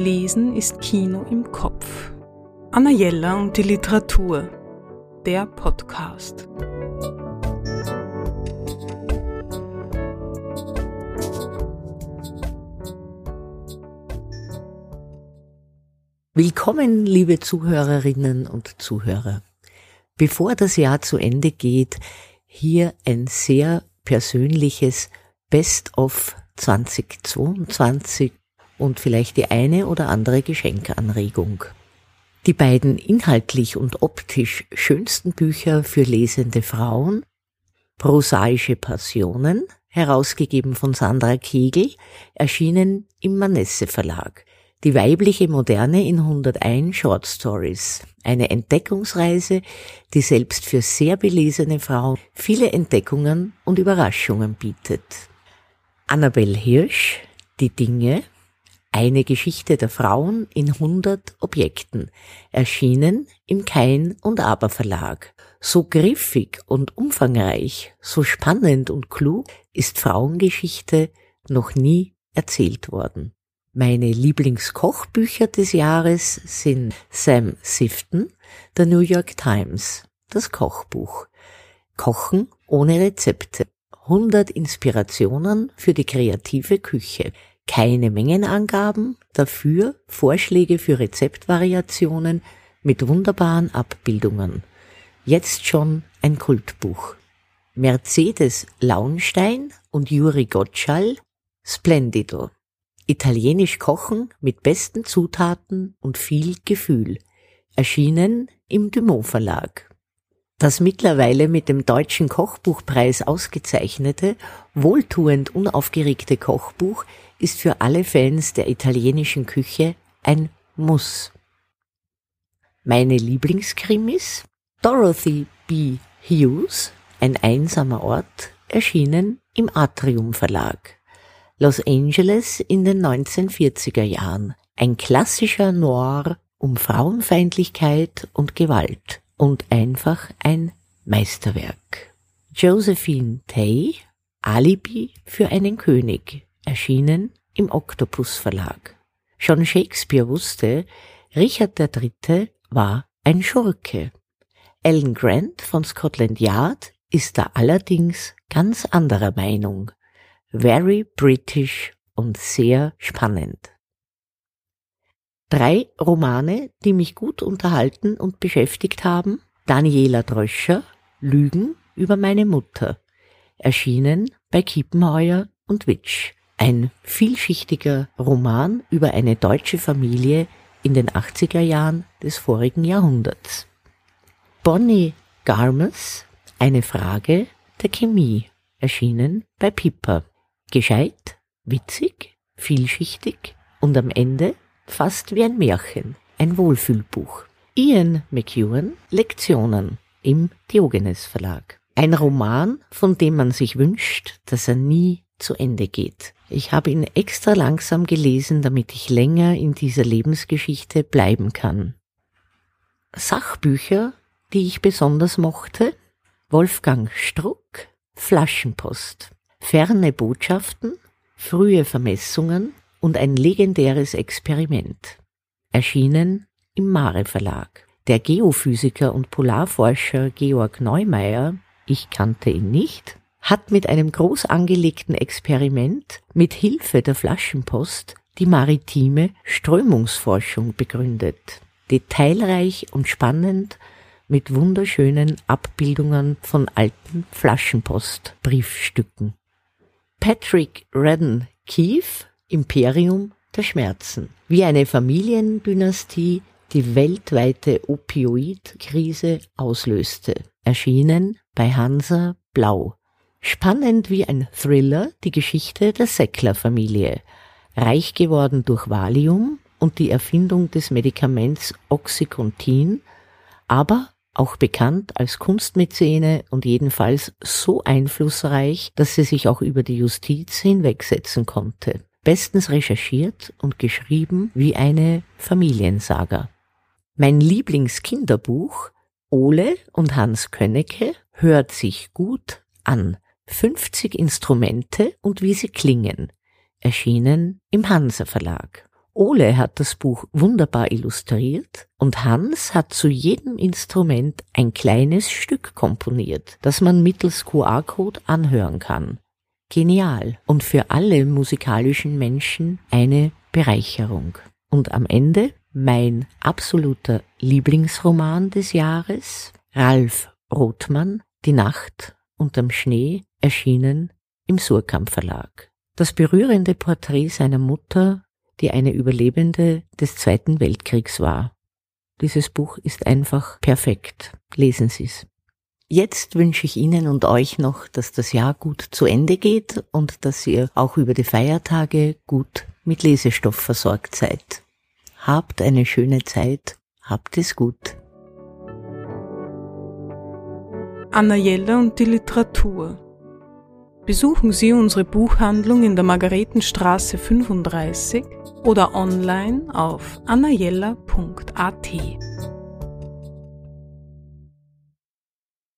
Lesen ist Kino im Kopf. Anna Jella und die Literatur. Der Podcast. Willkommen, liebe Zuhörerinnen und Zuhörer. Bevor das Jahr zu Ende geht, hier ein sehr persönliches Best of 2022 und vielleicht die eine oder andere Geschenkanregung. Die beiden inhaltlich und optisch schönsten Bücher für lesende Frauen, Prosaische Passionen, herausgegeben von Sandra Kegel, erschienen im Manesse Verlag. Die weibliche Moderne in 101 Short Stories. Eine Entdeckungsreise, die selbst für sehr belesene Frauen viele Entdeckungen und Überraschungen bietet. Annabel Hirsch, Die Dinge, eine Geschichte der Frauen in 100 Objekten, erschienen im Kein und Aber Verlag. So griffig und umfangreich, so spannend und klug ist Frauengeschichte noch nie erzählt worden. Meine Lieblingskochbücher des Jahres sind Sam Sifton, der New York Times, das Kochbuch. Kochen ohne Rezepte. 100 Inspirationen für die kreative Küche. Keine Mengenangaben, dafür Vorschläge für Rezeptvariationen mit wunderbaren Abbildungen. Jetzt schon ein Kultbuch. Mercedes Launstein und Juri Gottschall Splendido. Italienisch kochen mit besten Zutaten und viel Gefühl. Erschienen im Dumont Verlag. Das mittlerweile mit dem Deutschen Kochbuchpreis ausgezeichnete, wohltuend unaufgeregte Kochbuch ist für alle Fans der italienischen Küche ein Muss. Meine Lieblingskrimis? Dorothy B. Hughes, ein einsamer Ort, erschienen im Atrium Verlag. Los Angeles in den 1940er Jahren. Ein klassischer Noir um Frauenfeindlichkeit und Gewalt und einfach ein Meisterwerk. Josephine Tay, Alibi für einen König, erschienen im Octopus Verlag. Schon Shakespeare wusste, Richard III. war ein Schurke. Alan Grant von Scotland Yard ist da allerdings ganz anderer Meinung. Very British und sehr spannend. Drei Romane, die mich gut unterhalten und beschäftigt haben. Daniela Dröscher, Lügen über meine Mutter. Erschienen bei Kiepenheuer und Witsch. Ein vielschichtiger Roman über eine deutsche Familie in den 80er Jahren des vorigen Jahrhunderts. Bonnie Garmes, eine Frage der Chemie, erschienen bei Piper. Gescheit, witzig, vielschichtig und am Ende fast wie ein Märchen, ein Wohlfühlbuch. Ian McEwan, Lektionen im Diogenes Verlag. Ein Roman, von dem man sich wünscht, dass er nie zu Ende geht. Ich habe ihn extra langsam gelesen, damit ich länger in dieser Lebensgeschichte bleiben kann. Sachbücher, die ich besonders mochte, Wolfgang Struck, Flaschenpost, ferne Botschaften, frühe Vermessungen, und ein legendäres Experiment. Erschienen im Mare Verlag. Der Geophysiker und Polarforscher Georg Neumeier, ich kannte ihn nicht, hat mit einem groß angelegten Experiment mit Hilfe der Flaschenpost die maritime Strömungsforschung begründet. Detailreich und spannend mit wunderschönen Abbildungen von alten Flaschenpostbriefstücken. Patrick Redden Keefe Imperium der Schmerzen, wie eine Familiendynastie die weltweite Opioidkrise auslöste. Erschienen bei Hansa Blau. Spannend wie ein Thriller die Geschichte der Seckler-Familie. Reich geworden durch Valium und die Erfindung des Medikaments Oxycontin, aber auch bekannt als Kunstmäzene und jedenfalls so einflussreich, dass sie sich auch über die Justiz hinwegsetzen konnte bestens recherchiert und geschrieben wie eine Familiensaga. Mein Lieblingskinderbuch Ole und Hans Könnecke hört sich gut an. 50 Instrumente und wie sie klingen. Erschienen im Hansa Verlag. Ole hat das Buch wunderbar illustriert und Hans hat zu jedem Instrument ein kleines Stück komponiert, das man mittels QR-Code anhören kann. Genial und für alle musikalischen Menschen eine Bereicherung. Und am Ende mein absoluter Lieblingsroman des Jahres, Ralf Rothmann, Die Nacht unterm Schnee, erschienen im Surkamp Verlag. Das berührende Porträt seiner Mutter die eine Überlebende des Zweiten Weltkriegs war. Dieses Buch ist einfach perfekt. Lesen Sie es. Jetzt wünsche ich Ihnen und euch noch, dass das Jahr gut zu Ende geht und dass ihr auch über die Feiertage gut mit Lesestoff versorgt seid. Habt eine schöne Zeit, habt es gut. Anna Jelle und die Literatur Besuchen Sie unsere Buchhandlung in der Margaretenstraße 35 oder online auf annajella.at.